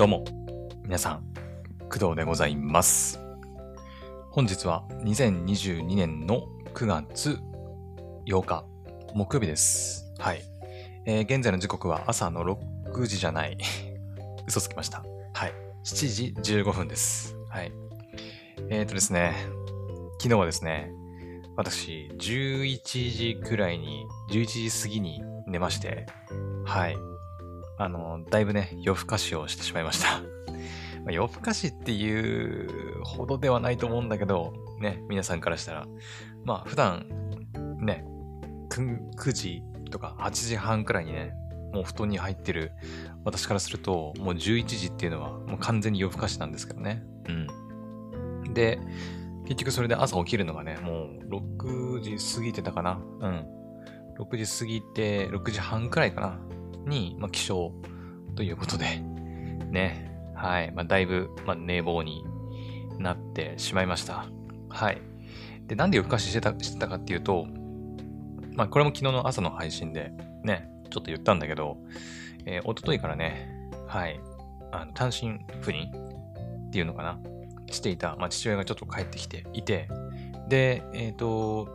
どうも、皆さん、工藤でございます。本日は2022年の9月8日、木曜日です。はい。えー現在の時刻は朝の6時じゃない。嘘つきました。はい。7時15分です。はい。えっ、ー、とですね、昨日はですね、私、11時くらいに、11時過ぎに寝まして、はい。あの、だいぶね、夜更かしをしてしまいました。ま、夜更かしっていうほどではないと思うんだけど、ね、皆さんからしたら、まあ、普段、ね、9, 9時とか8時半くらいにね、もう布団に入ってる私からすると、もう11時っていうのはもう完全に夜更かしなんですけどね。うん。で、結局それで朝起きるのがね、もう6時過ぎてたかな。うん。6時過ぎて、6時半くらいかな。に、まあ、起床ということで、ね。はい。まあ、だいぶ、まあ、寝坊になってしまいました。はい。で、なんで夜更かししてたしてたかっていうと、まあ、これも昨日の朝の配信で、ね、ちょっと言ったんだけど、えー、一昨日からね、はい。あの単身赴任っていうのかな？していた、まあ、父親がちょっと帰ってきていて、で、えっ、ー、と、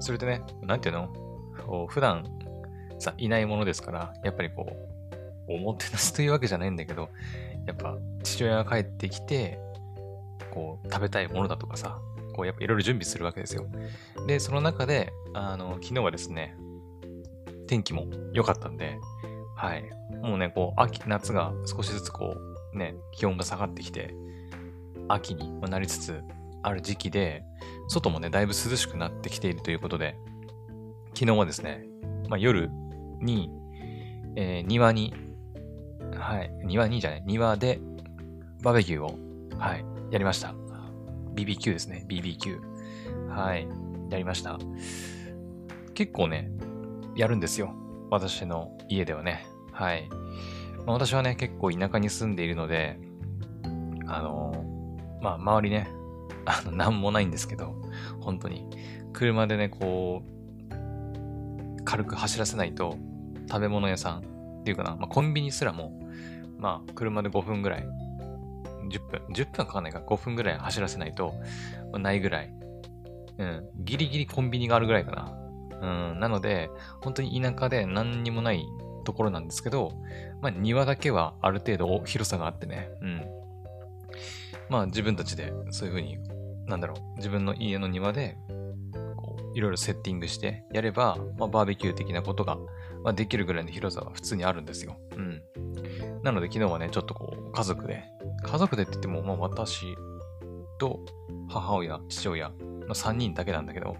それでね、なんていうの？普段さ、いないものですから、やっぱりこう、おもてなしというわけじゃないんだけど、やっぱ父親が帰ってきて、こう、食べたいものだとかさ、こう、やっぱいろいろ準備するわけですよ。で、その中で、あの、昨日はですね、天気も良かったんで、はい。もうね、こう、秋、夏が少しずつこう、ね、気温が下がってきて、秋になりつつある時期で、外もね、だいぶ涼しくなってきているということで、昨日はですね、まあ、夜に、えー、庭に、はい、庭にじゃない、庭でバーベキューを、はい、やりました。BBQ ですね、BBQ。はい、やりました。結構ね、やるんですよ。私の家ではね。はい。まあ、私はね、結構田舎に住んでいるので、あのー、まあ、周りね、あの、なんもないんですけど、本当に。車でね、こう、軽く走らせないと、食べ物屋さんっていうかな、まあ、コンビニすらも、まあ、車で5分ぐらい、10分、10分かかんないか、5分ぐらい走らせないと、まあ、ないぐらい、うん、ギリギリコンビニがあるぐらいかな。うん、なので、本当に田舎で何にもないところなんですけど、まあ、庭だけはある程度広さがあってね、うん。まあ、自分たちでそういうふうに、なんだろう、自分の家の庭で、いろいろセッティングしてやれば、まあ、バーベキュー的なことが、まあ、できるぐらいの広さは普通にあるんですよ。うん。なので、昨日はね、ちょっとこう、家族で、家族でって言っても、まあ、私と母親、父親、の3人だけなんだけど、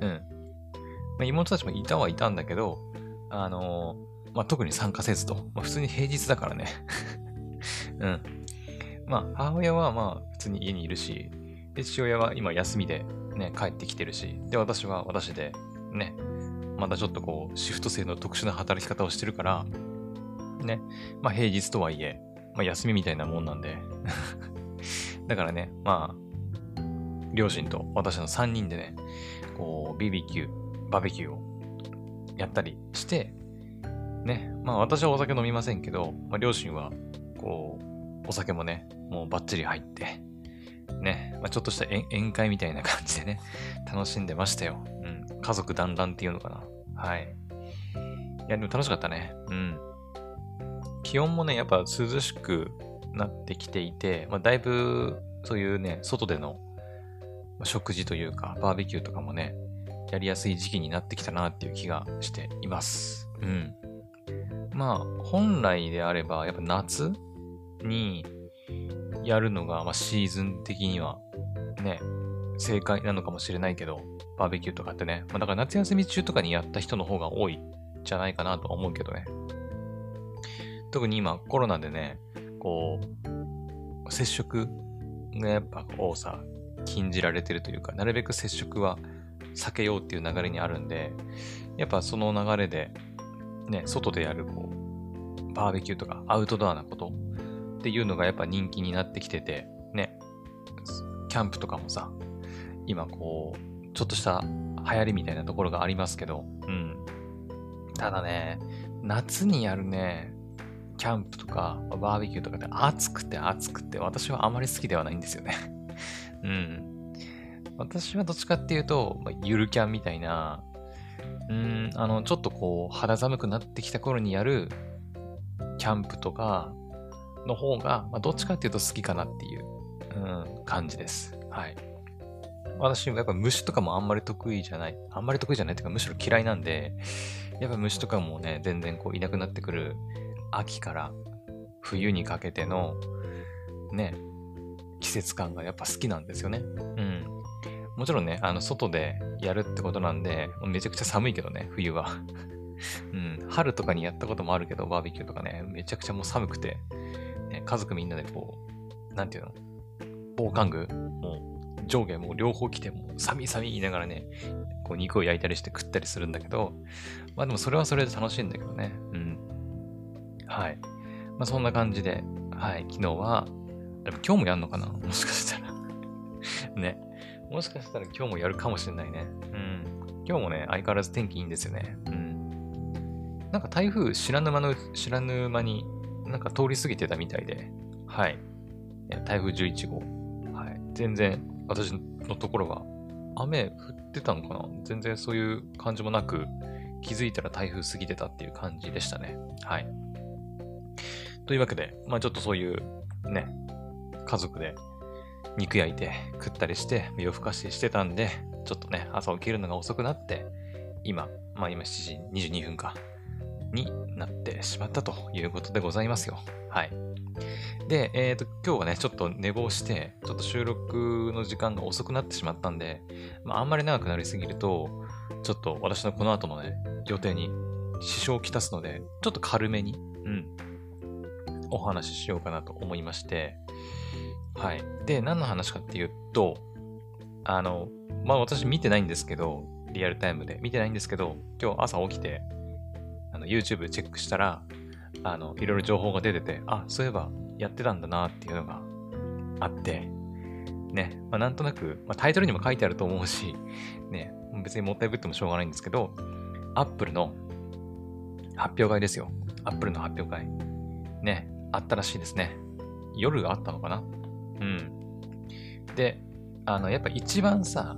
うん。まあ、妹たちもいたはいたんだけど、あのー、まあ、特に参加せずと。まあ、普通に平日だからね。うん。まあ、母親はまあ、普通に家にいるし、で、父親は今休みでね、帰ってきてるし、で、私は私で、ね、まだちょっとこう、シフト制の特殊な働き方をしてるから、ね、まあ、平日とはいえ、まあ、休みみたいなもんなんで。だからね、まあ、両親と私の3人でね、こう、BBQ、バーベキューをやったりして、ね、まあ私はお酒飲みませんけど、まあ両親は、こう、お酒もね、もうバッチリ入って、ね、まあ、ちょっとした宴会みたいな感じでね、楽しんでましたよ。うん。家族団らんっていうのかな。はい。いや、でも楽しかったね。うん。気温もね、やっぱ涼しくなってきていて、まあだいぶ、そういうね、外での食事というか、バーベキューとかもね、やりやすい時期になってきたなっていう気がしています。うん。まあ、本来であれば、やっぱ夏にやるのが、まあ、シーズン的にはね、正解なのかもしれないけど、バーベキューとかってね。まあ、だから夏休み中とかにやった人の方が多いじゃないかなとは思うけどね。特に今、コロナでね、こう、接触がやっぱこうさ、禁じられてるというか、なるべく接触は避けようっていう流れにあるんで、やっぱその流れで、ね、外でやる、こう、バーベキューとかアウトドアなことっていうのがやっぱ人気になってきてて、ね、キャンプとかもさ、今こう、ちょっとした流行りみたいなところがありますけど、うん。ただね、夏にやるね、キャンプとかバーベキューとかで暑くて暑くて私はあまり好きではないんですよね うん。私はどっちかっていうと、まあ、ゆるキャンみたいな、うん、あの、ちょっとこう、肌寒くなってきた頃にやるキャンプとかの方が、まあ、どっちかっていうと好きかなっていう、うん、感じです。はい。私もやっぱ虫とかもあんまり得意じゃない。あんまり得意じゃないっていうか、むしろ嫌いなんで、やっぱ虫とかもね、全然こういなくなってくる秋から冬にかけての、ね、季節感がやっぱ好きなんですよね。うん。もちろんね、あの、外でやるってことなんで、めちゃくちゃ寒いけどね、冬は。うん。春とかにやったこともあるけど、バーベキューとかね、めちゃくちゃもう寒くて、ね、家族みんなでこう、なんていうの？防寒具？もう上下もう両方着て、もう寒い寒い言いながらね、こう肉を焼いたりして食ったりするんだけど、まあでもそれはそれで楽しいんだけどね。うん。はい。まあそんな感じで、はい、昨日は、でも今日もやんのかな？もしかしたら ね。もしかしたら今日もやるかもしれないね。うん。今日もね、相変わらず天気いいんですよね。うん。なんか台風知らぬ間の、知らぬ間になんか通り過ぎてたみたいで、はい。台風11号。はい。全然私のところは雨降ってたのかな？全然そういう感じもなく、気づいたら台風過ぎてたっていう感じでしたね。はい。というわけで、まあちょっとそういうね、家族で肉焼いて食ったりして夜更かししてたんで、ちょっとね、朝起きるのが遅くなって、今、まあ今7時22分か、になってしまったということでございますよ。はい。で、えっ、ー、と、今日はね、ちょっと寝坊して、ちょっと収録の時間が遅くなってしまったんで、まあ、あんまり長くなりすぎると、ちょっと私のこの後のね、予定に支障をきたすので、ちょっと軽めに、うん、お話ししようかなと思いまして、はい。で、何の話かっていうと、あの、まあ私見てないんですけど、リアルタイムで見てないんですけど、今日朝起きて、あの YouTube チェックしたら、あの、いろいろ情報が出てて、あ、そういえばやってたんだなっていうのがあって、ね、まあ、なんとなく、まあ、タイトルにも書いてあると思うし、ね、別にもったいぶってもしょうがないんですけど、Apple の発表会ですよ。Apple の発表会。ね、あったらしいですね。夜があったのかな？うん。で、あの、やっぱ一番さ、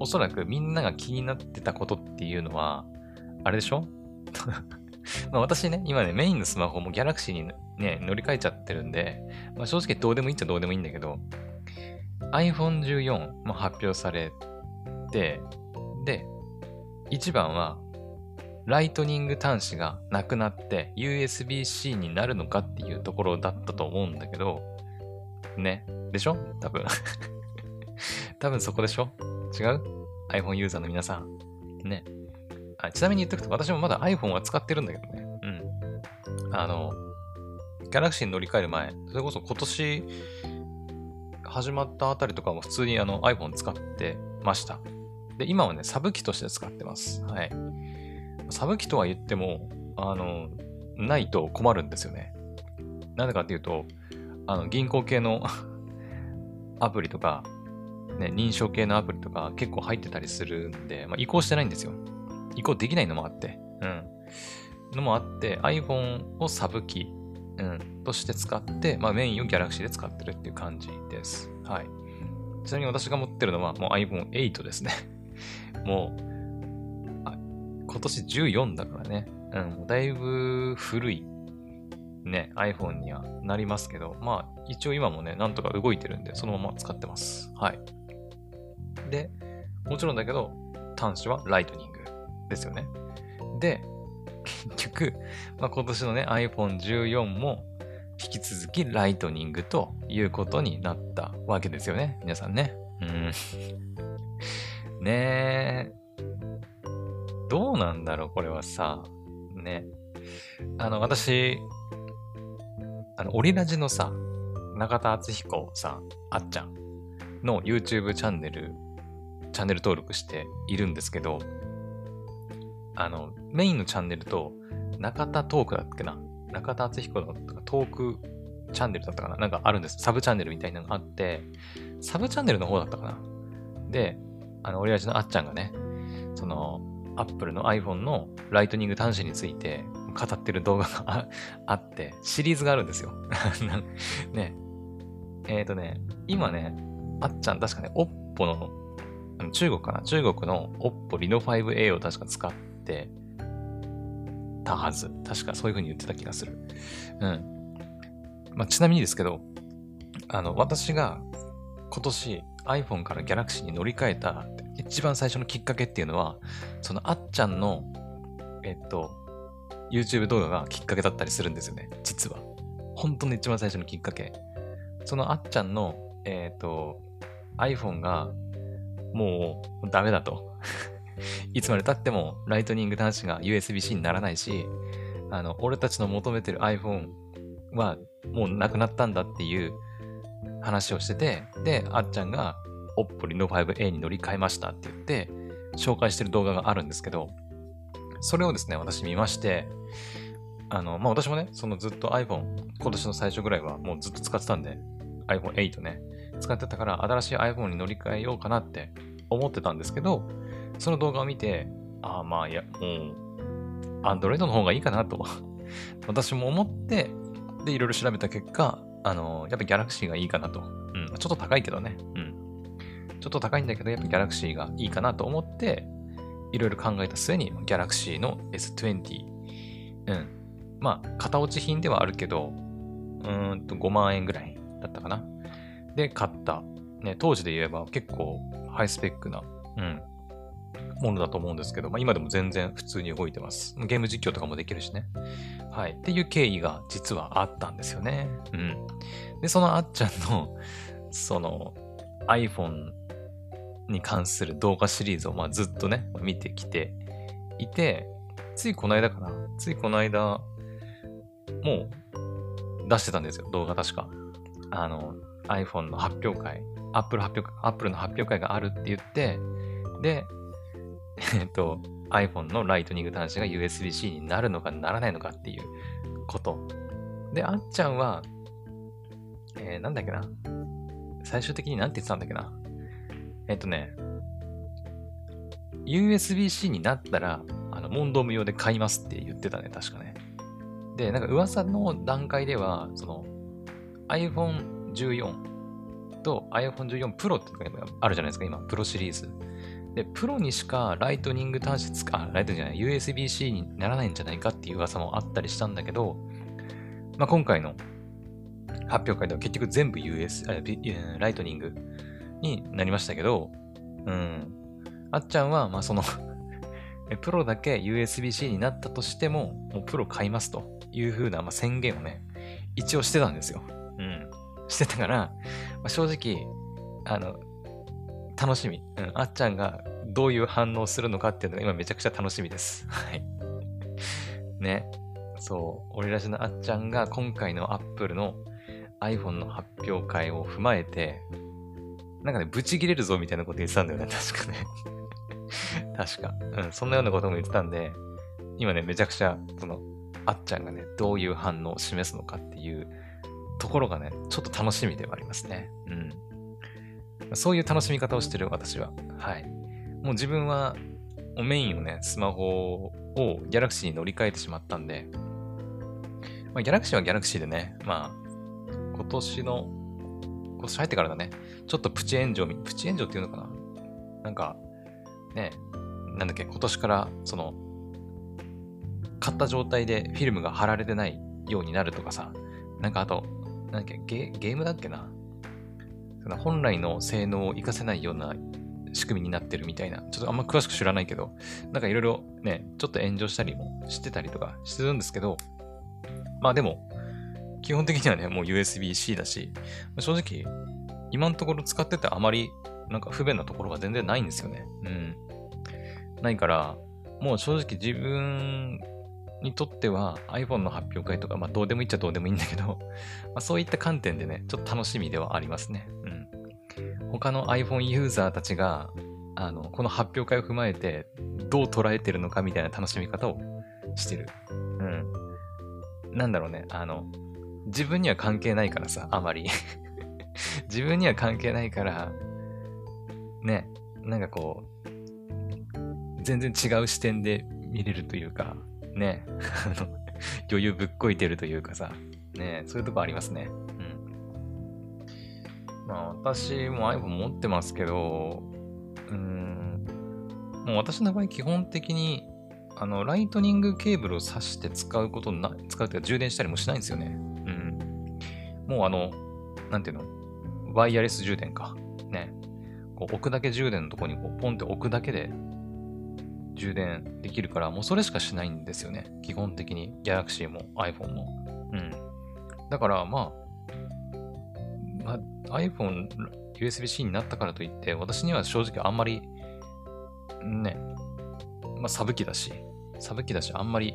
おそらくみんなが気になってたことっていうのは、あれでしょ？まあ私ね、今ね、メインのスマホも Galaxy にね、乗り換えちゃってるんで、まあ、正直どうでもいいっちゃどうでもいいんだけど、iPhone14 も発表されて、で、一番は、ライトニング端子がなくなって USB-C になるのかっていうところだったと思うんだけど、ね。でしょ？多分 多分そこでしょ？違う ?iPhone ユーザーの皆さん。ね。あちなみに言っとくと、私もまだ iPhone は使ってるんだけどね。うん。あの、Galaxy に乗り換える前、それこそ今年始まったあたりとかも普通にあの iPhone 使ってました。で、今はね、サブ機として使ってます。はい。サブ機とは言っても、あの、ないと困るんですよね。なんでかっていうと、あの、銀行系の アプリとか、ね、認証系のアプリとか結構入ってたりするんで、まあ、移行してないんですよ。移行できないのもあって、うん。のもあって、iPhone をサブ機、うん、として使って、まあ、メインを Galaxy で使ってるっていう感じです。はい。ちなみに私が持ってるのはもう iPhone8 ですね。もう、今年14だからね。うん、だいぶ古いね、iPhone にはなりますけど、まあ、一応今もね、なんとか動いてるんで、そのまま使ってます。はい。で、もちろんだけど、端子はライトニングですよね。で、結局、まあ、今年のね、iPhone14 も引き続きライトニングということになったわけですよね。皆さんね。うん。ねえ。どうなんだろう、これはさ。ね。あの、私、あの、オリラジのさ、中田敦彦さん、あっちゃんの YouTube チャンネル、チャンネル登録しているんですけど、あの、メインのチャンネルと、中田トークだっけな？中田敦彦のトークチャンネルだったかな？なんかあるんです。サブチャンネルみたいなのがあって、サブチャンネルの方だったかな？で、あの、オリラジのあっちゃんがね、その、Apple の iPhone のライトニング端子について語ってる動画が あって、シリーズがあるんですよ。ね。えっ、ー、とね、今ね、あっちゃん確かね、OPPO の、中国かな？中国の OPPO Reno 5A を確か使っててたはず。確かそういう風に言ってた気がする。うん。まあ、ちなみにですけど、あの、私が今年 iPhone から Galaxy に乗り換えた一番最初のきっかけっていうのは、そのあっちゃんの、えっと、YouTube 動画がきっかけだったりするんですよね。実は。本当の一番最初のきっかけ。そのあっちゃんの、えっ、と、iPhone がもうダメだと。いつまで経ってもライトニング端子が USB-C にならないし、あの、俺たちの求めてる iPhone はもうなくなったんだっていう話をしてて、で、あっちゃんが Oppo Reno 5A に乗り換えましたって言って、紹介してる動画があるんですけど、それをですね、私見まして、あの、まあ、私もね、そのずっと iPhone、今年の最初ぐらいはもうずっと使ってたんで、iPhone 8ね、使ってたから新しい iPhone に乗り換えようかなって思ってたんですけど、その動画を見て、ああ、まあ、いや、もう、Android の方がいいかなと 私も思って、で、いろいろ調べた結果、あの、やっぱ Galaxy がいいかなと。うん、ちょっと高いけどね。うん。ちょっと高いんだけど、やっぱ Galaxy がいいかなと思って、いろいろ考えた末に Galaxy の S20。うん。まあ、型落ち品ではあるけど、うーんと5万円ぐらいだったかな。で、買った。ね、当時で言えば結構ハイスペックな、うん、ものだと思うんですけど、まあ、今でも全然普通に動いてます。ゲーム実況とかもできるしね。はい。っていう経緯が実はあったんですよね。うん。で、そのあっちゃんの、その iPhone に関する動画シリーズをまあずっとね、見てきていて、ついこの間かなついこの間、もう出してたんですよ、動画確か。あの、iPhone の発表会、Apple 発表会、Apple の発表会があるって言って、で、えっと、iPhone のライトニング端子が USB-C になるのかならないのかっていうこと。で、あっちゃんは、えー、なんだっけな。最終的になんて言ってたんだっけな。えっとね、USB-C になったら、あの、問答無用で買いますって言ってたね、確かね。で、なんか噂の段階では、その iPhone 14と iPhone 14 Pro っていうのがあるじゃないですか、今、プロシリーズ。で、プロにしかライトニング端子使、あ、ライトじゃない、USB-C にならないんじゃないかっていう噂もあったりしたんだけど、まあ、今回の発表会では結局全部 US、ライトニングになりましたけど、うん。あっちゃんは、まあその プロだけ USB-C になったとしても、もうプロ買いますという風な、まあ、宣言をね、一応してたんですよ。うん。してたから、まあ、正直、あの、楽しみ。うん。あっちゃんがどういう反応するのかっていうのが今めちゃくちゃ楽しみです。はい。ね。そう。俺らしのあっちゃんが今回の Apple の iPhone の発表会を踏まえて、なんかね、ブチ切れるぞみたいなこと言ってたんだよね、確かね。確か。うん、そんなようなことも言ってたんで、今ね、めちゃくちゃ、その、あっちゃんがね、どういう反応を示すのかっていうところがね、ちょっと楽しみではありますね。うん。そういう楽しみ方をしてる私は。はい。もう自分は、メインをね、スマホを Galaxy に乗り換えてしまったんで、まあ、Galaxy は Galaxy でね、まあ、今年のこう入ってからだね、ちょっとプチ炎上、プチ炎上っていうのかな？なんか、ね、なんだっけ、今年からその、買った状態でフィルムが貼られてないようになるとかさ、なんかあと、なんだっけ、ゲゲームだっけな？その本来の性能を活かせないような仕組みになってるみたいな、ちょっとあんま詳しく知らないけど、なんかいろいろね、ちょっと炎上したりもしてたりとかしてるんですけど、まあでも、基本的にはね、もう USB-C だし、正直、今のところ使っててあまりなんか不便なところが全然ないんですよね。うん。ないから、もう正直自分にとっては iPhone の発表会とか、まあどうでもいいっちゃどうでもいいんだけど、まあ、そういった観点でね、ちょっと楽しみではありますね。うん。他の iPhone ユーザーたちが、あの、この発表会を踏まえて、どう捉えてるのかみたいな楽しみ方をしてる。うん。なんだろうね、あの、自分には関係ないからさ、あまり 自分には関係ないから、ね、なんかこう、全然違う視点で見れるというか、ね、あの、余裕ぶっこいてるというかさ、ねそういうとこありますね。うん。まあ私も iPhone 持ってますけど、うん、もう私の場合基本的にあの、ライトニングケーブルを挿して使うことな、使うというか充電したりもしないんですよね。うん。もうあの、なんていうの？ワイヤレス充電か。ね。こう置くだけ充電のとこにこうポンって置くだけで充電できるから、もうそれしかしないんですよね。基本的に。Galaxy も iPhone も。うん。だから、まあ、まあ、iPhone USB-C になったからといって、私には正直あんまり、ね、まあ、サブ機だし、サブ機だし、あんまり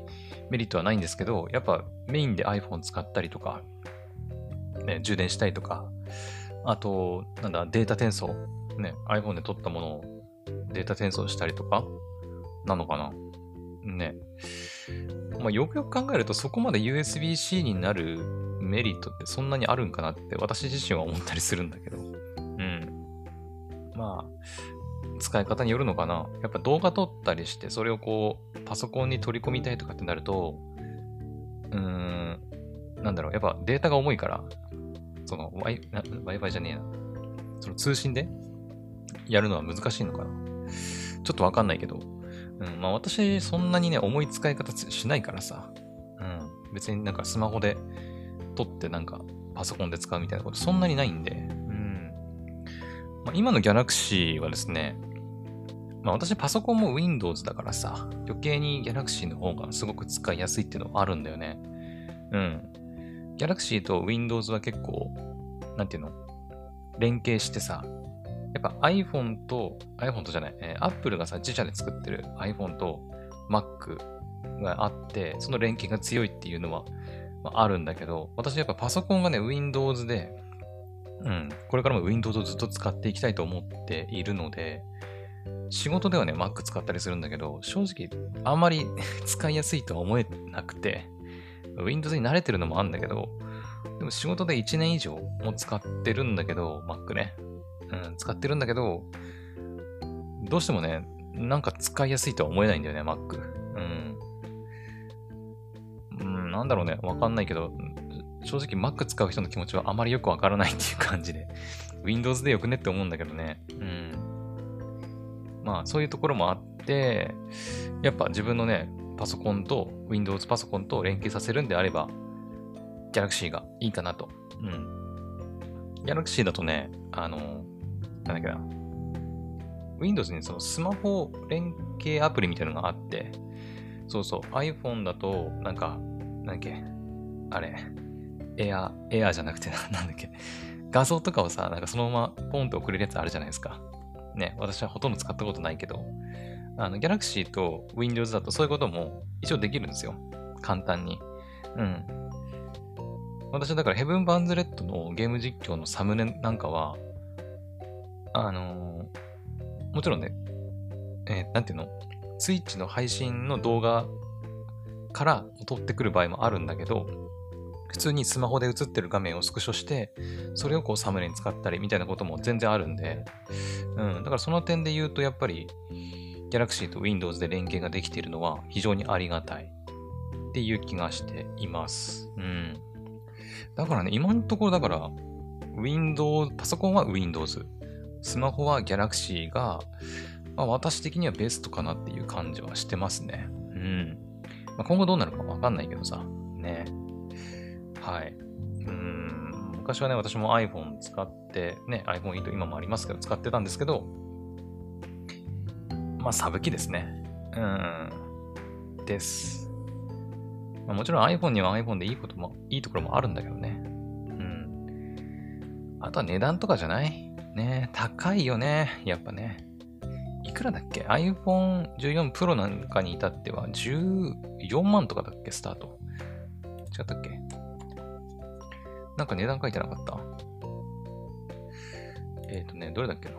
メリットはないんですけど、やっぱメインで iPhone 使ったりとか、ね、充電したりとか、あと、なんだ、データ転送、ね、iPhone で撮ったものをデータ転送したりとか、なのかなね。まあ、よくよく考えると、そこまで USB-C になるメリットってそんなにあるんかなって私自身は思ったりするんだけど。うん。まあ、使い方によるのかな。やっぱ動画撮ったりして、それをこう、パソコンに取り込みたいとかってなると、うーん、なんだろう、やっぱデータが重いから、その Wi-Fi じゃねえな。その通信でやるのは難しいのかな。ちょっとわかんないけど、うん、まあ私、そんなにね、重い使い方しないからさ、うん、別になんかスマホで撮ってなんかパソコンで使うみたいなことそんなにないんで、うん。まあ、今の Galaxy はですね、まあ私パソコンも Windows だからさ、余計に Galaxy の方がすごく使いやすいっていうのはあるんだよね。うん。Galaxy と Windows は結構、なんていうの？連携してさ、やっぱ iPhone と、iPhone とじゃない、えー、Apple がさ、自社で作ってる iPhone と Mac があって、その連携が強いっていうのは、まあ、あるんだけど、私やっぱパソコンがね、Windows で、うん、これからも Windows をずっと使っていきたいと思っているので、仕事ではね、Mac 使ったりするんだけど、正直、あんまり 使いやすいとは思えなくて、Windows に慣れてるのもあるんだけど、でも仕事で1年以上も使ってるんだけど、Mac ね。うん、使ってるんだけど、どうしてもね、なんか使いやすいとは思えないんだよね、Mac。うん。うん、なんだろうね、わかんないけど、正直 Mac 使う人の気持ちはあまりよくわからないっていう感じで、Windows でよくねって思うんだけどね。うん。まあそういうところもあって、やっぱ自分のね、パソコンと Windows パソコンと連携させるんであれば、Galaxy がいいかなと。うん。Galaxy だとね、あの、なんだっけな。Windows にそのスマホ連携アプリみたいなのがあって、そうそう、iPhone だと、なんか、なんだっけ、あれ、エア、エアじゃなくて、なんだっけ、画像とかをさ、なんかそのままポンと送れるやつあるじゃないですか。ね、私はほとんど使ったことないけど、あの、Galaxy と Windows だとそういうことも一応できるんですよ。簡単に。うん。私はだからヘブン・バンズ・レッドのゲーム実況のサムネなんかは、あのー、もちろんね、えー、なんていうの？スイッチの配信の動画から撮ってくる場合もあるんだけど、普通にスマホで映ってる画面をスクショして、それをこうサムネに使ったりみたいなことも全然あるんで、うん、だからその点で言うとやっぱり Galaxy と Windows で連携ができているのは非常にありがたいっていう気がしています。うん。だからね、今のところだから、Windows、パソコンは Windows、スマホは Galaxy が、まあ、私的にはベストかなっていう感じはしてますね。うん。まあ、今後どうなるかわかんないけどさ、ね。はい。うん、昔はね、私も iPhone 使って、ね、iPhone 8今もありますけど、使ってたんですけど、まあ、サブ機ですね。うん、です。もちろん iPhone には iPhone でいいことも、いいところもあるんだけどね。うん。あとは値段とかじゃないね高いよね。やっぱね。いくらだっけ ?iPhone 14 Pro なんかに至っては14万とかだっけ？スタート。違ったっけ？なんか値段書いてなかった？えっ、ー、とね、どれだっけな？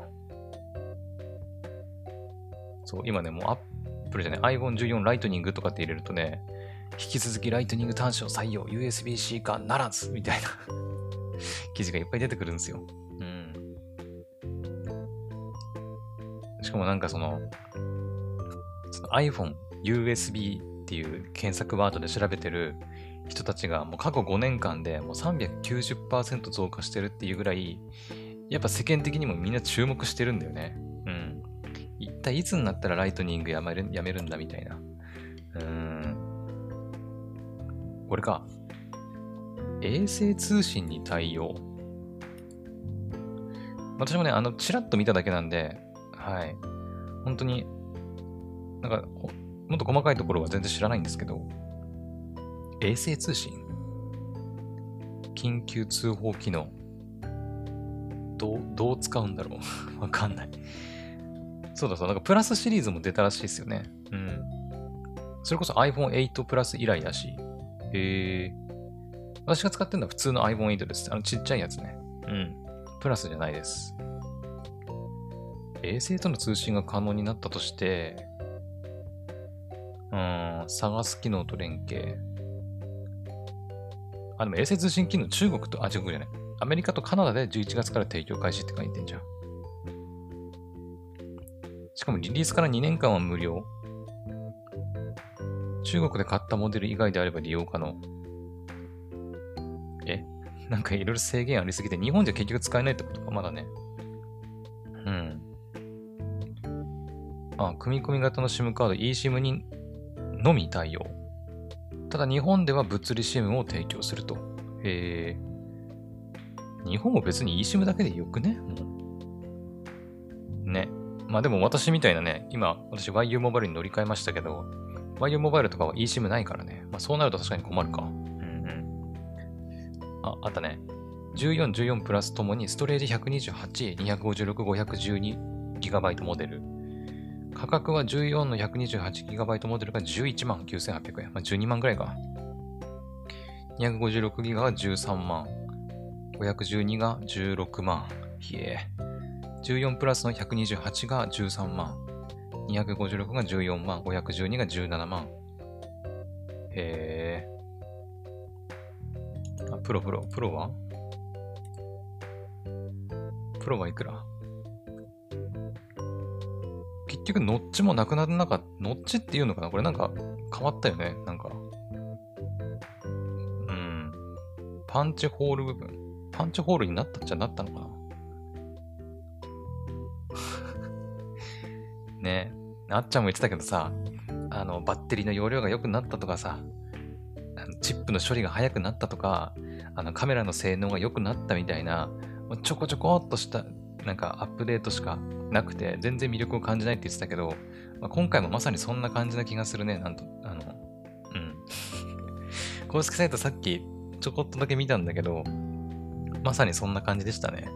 そう、今ね、もうアップルじゃない、iPhone14 ライトニングとかって入れるとね、引き続きライトニング端子を採用、USB-C 化ならずみたいな 記事がいっぱい出てくるんですよ。かもなんかその、その iPhone USB っていう検索ワードで調べてる人たちがもう過去5年間でもう390%増加してるっていうぐらい、やっぱ世間的にもみんな注目してるんだよね。うん。一体いつになったらライトニングやめるやめるんだみたいな。うん。これか。衛星通信に対応。私もね、あの、ちらっと見ただけなんで、はい。本当に、なんか、もっと細かいところは全然知らないんですけど、衛星通信？緊急通報機能？どう、どう使うんだろう？わかんない。そうだそう、なんかプラスシリーズも出たらしいですよね。うん。それこそ iPhone8 プラス以来だし。へえ。私が使ってるのは普通の iPhone8 です。あのちっちゃいやつね。うん。プラスじゃないです。衛星との通信が可能になったとして、うん、探す機能と連携。あ、でも衛星通信機能、中国と、あ、中国じゃない。アメリカとカナダで11月から提供開始って書いてんじゃん。しかもリリースから2年間は無料。中国で買ったモデル以外であれば利用可能。え？なんかいろいろ制限ありすぎて、日本じゃ結局使えないってことか、まだね。うん。あ、組み込み型の SIM カード eSIM にのみ対応。ただ日本では物理 SIM を提供すると。へえ。日本も別に eSIM だけでよくね？もう。ね。まあでも私みたいなね、今、私 YU モバイルに乗り換えましたけど、YU モバイルとかは eSIM ないからね。まあそうなると確かに困るか。うん。あ、あったね。14、14プラスともにストレージ128、256、512GB モデル。価格は14の 128GB モデルが11万9800円。まあ、12万ぐらいか。256GB が13万。512が16万。ひえ。14プラスの128が13万。256が14万。512が17万。へえ。あ、プロプロ。プロは？プロはいくら？結局、ノッチもなくならなかった。ノッチっていうのかな？これなんか変わったよねなんか。うん。パンチホール部分。パンチホールになったっちゃなったのかな ねあっちゃんも言ってたけどさ、あの、バッテリーの容量が良くなったとかさ、チップの処理が早くなったとか、あのカメラの性能が良くなったみたいな、ちょこちょこっとしたなんかアップデートしかなくて、全然魅力を感じないって言ってたけど、まあ、今回もまさにそんな感じな気がするね。なんと、あの、うん。公式サイトさっきちょこっとだけ見たんだけど、まさにそんな感じでしたね。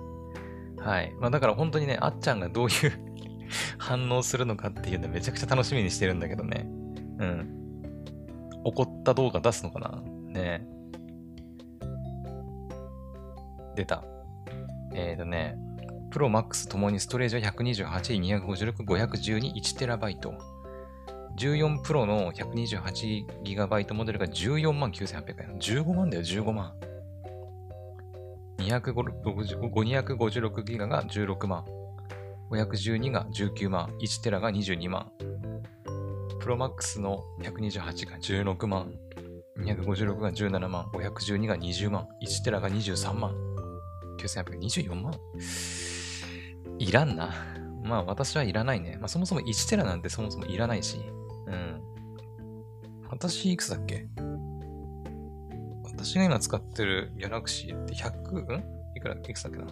はい。まあだから本当にね、あっちゃんがどういう 反応するのかっていうのめちゃくちゃ楽しみにしてるんだけどね。うん。怒った動画出すのかな？ね出た。えっ、ー、とね、プロマックスともにストレージは128、256、512、1TB。14プロの 128GB モデルが14万9800円。15万だよ、15万。256ギガが16万。512が19万。1テラが22万。プロマックスの128が16万。256が17万。512が20万。1テラが23万。9800、24万。いらんな。まあ私はいらないね。まあそもそも1テラなんてそもそもいらないし。うん。私いくつだっけ？私が今使ってるギャラクシーって100、ん？いくら、いくつだっけな？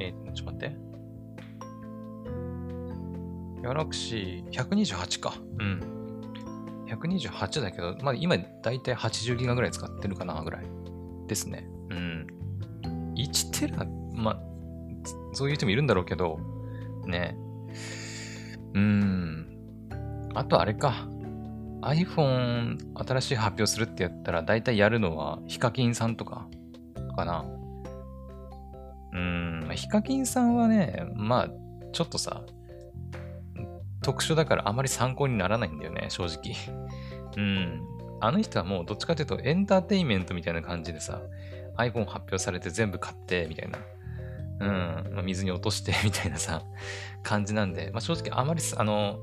えー、ちょっと待って。ギャラクシー128か。うん。128だけど、まあ今だいたい80ギガぐらい使ってるかなぐらいですね。うん。1テラまあ、そういう人もいるんだろうけど、ね。うん。あとあれか。iPhone 新しい発表するってやったら、大体やるのはヒカキンさんとか、かな。うん。ヒカキンさんはね、まあ、ちょっとさ、特殊だからあまり参考にならないんだよね、正直。うん。あの人はもうどっちかというとエンターテインメントみたいな感じでさ、iPhone 発表されて全部買って、みたいな。うん、まあ、水に落として みたいなさ、感じなんで、まあ、正直あまりあの、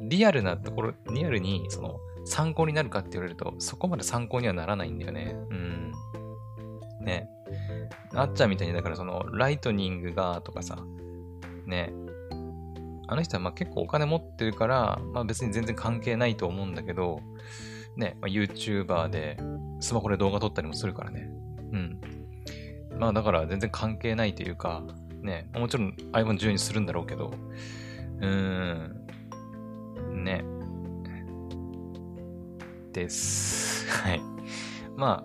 リアルなところ、リアルにその参考になるかって言われると、そこまで参考にはならないんだよね。うん。ね。あっちゃんみたいに、だからその、ライトニングがとかさ、ね。あの人はまあ結構お金持ってるから、まあ別に全然関係ないと思うんだけど、ね、まあ、YouTuber でスマホで動画撮ったりもするからね。うん。まあだから全然関係ないというか、ね、もちろん iPhone10 にするんだろうけど、うーん、ね。です。はい。ま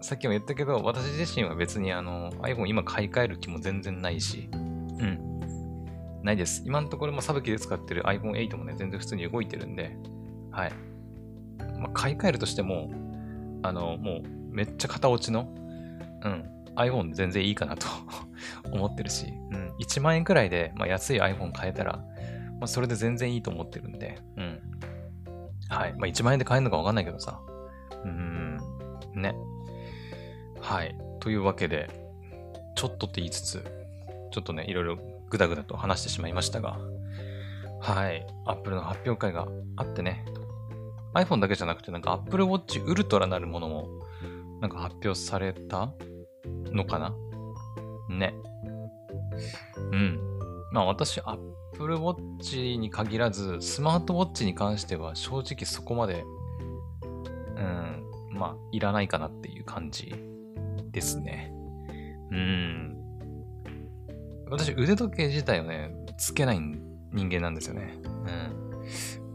あ、さっきも言ったけど、私自身は別にあの iPhone 今買い替える気も全然ないし、うん。ないです。今のところもサブキで使ってる iPhone8 もね、全然普通に動いてるんで、はい。まあ、買い替えるとしても、あの、もうめっちゃ型落ちの、うん、iPhone で全然いいかなと 思ってるし、うん、1万円くらいで、まあ、安い iPhone 買えたら、まあ、それで全然いいと思ってるんで、うん。はい。まあ、1万円で買えるのかわかんないけどさ。うん、ね。はい。というわけで、ちょっとって言いつつ、ちょっとね、いろいろぐだぐだと話してしまいましたが、はい。Apple の発表会があってね、iPhone だけじゃなくて、なんか Apple Watch Ultra なるものも、なんか発表されたのかな？ね。うん。まあ私、Apple Watch に限らず、スマートウォッチに関しては正直そこまで、うん、まあ、いらないかなっていう感じですね。うん。私、腕時計自体をね、つけない人間なんですよね。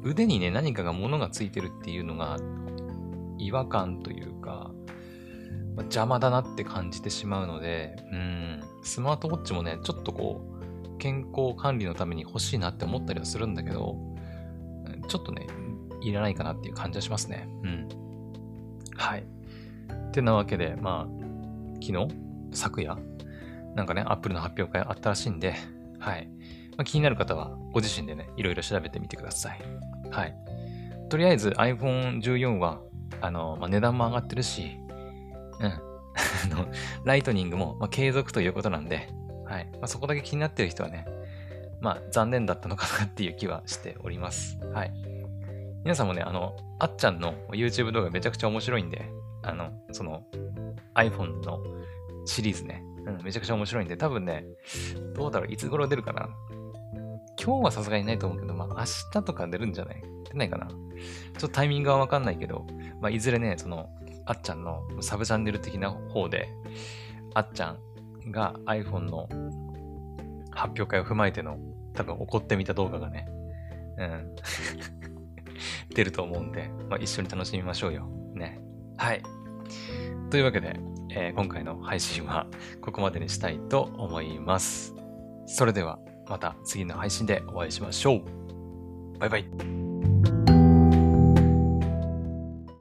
うん。腕にね、何かが物がついてるっていうのが、違和感というか、まあ、邪魔だなって感じてしまうので、うん、スマートウォッチもね、ちょっとこう、健康管理のために欲しいなって思ったりはするんだけど、ちょっとね、いらないかなっていう感じはしますね。うん。はい。ってなわけで、まあ、昨日？昨夜？なんかね、Apple の発表会あったらしいんで、はい。まあ、気になる方は、ご自身でね、いろいろ調べてみてください。はい。とりあえず iPhone14 は、あの、まあ、値段も上がってるし、うん。あの、ライトニングも、まあ、継続ということなんで、はい。まあ、そこだけ気になってる人はね、まあ、残念だったのかなっていう気はしております。はい。皆さんもね、あの、あっちゃんの YouTube 動画めちゃくちゃ面白いんで、あの、その iPhone のシリーズね、うん、めちゃくちゃ面白いんで、多分ね、どうだろう、いつ頃出るかな。今日はさすがにないと思うけど、まあ明日とか出るんじゃない？出ないかな。ちょっとタイミングはわかんないけど、まあいずれね、そのあっちゃんのサブチャンネル的な方で、あっちゃんが iPhone の発表会を踏まえての多分怒ってみた動画がね、うん、出ると思うんで、まあ、一緒に楽しみましょうよ。ね。はい。というわけで、えー、今回の配信はここまでにしたいと思います。それではまた次の配信でお会いしましょう。バイバイ。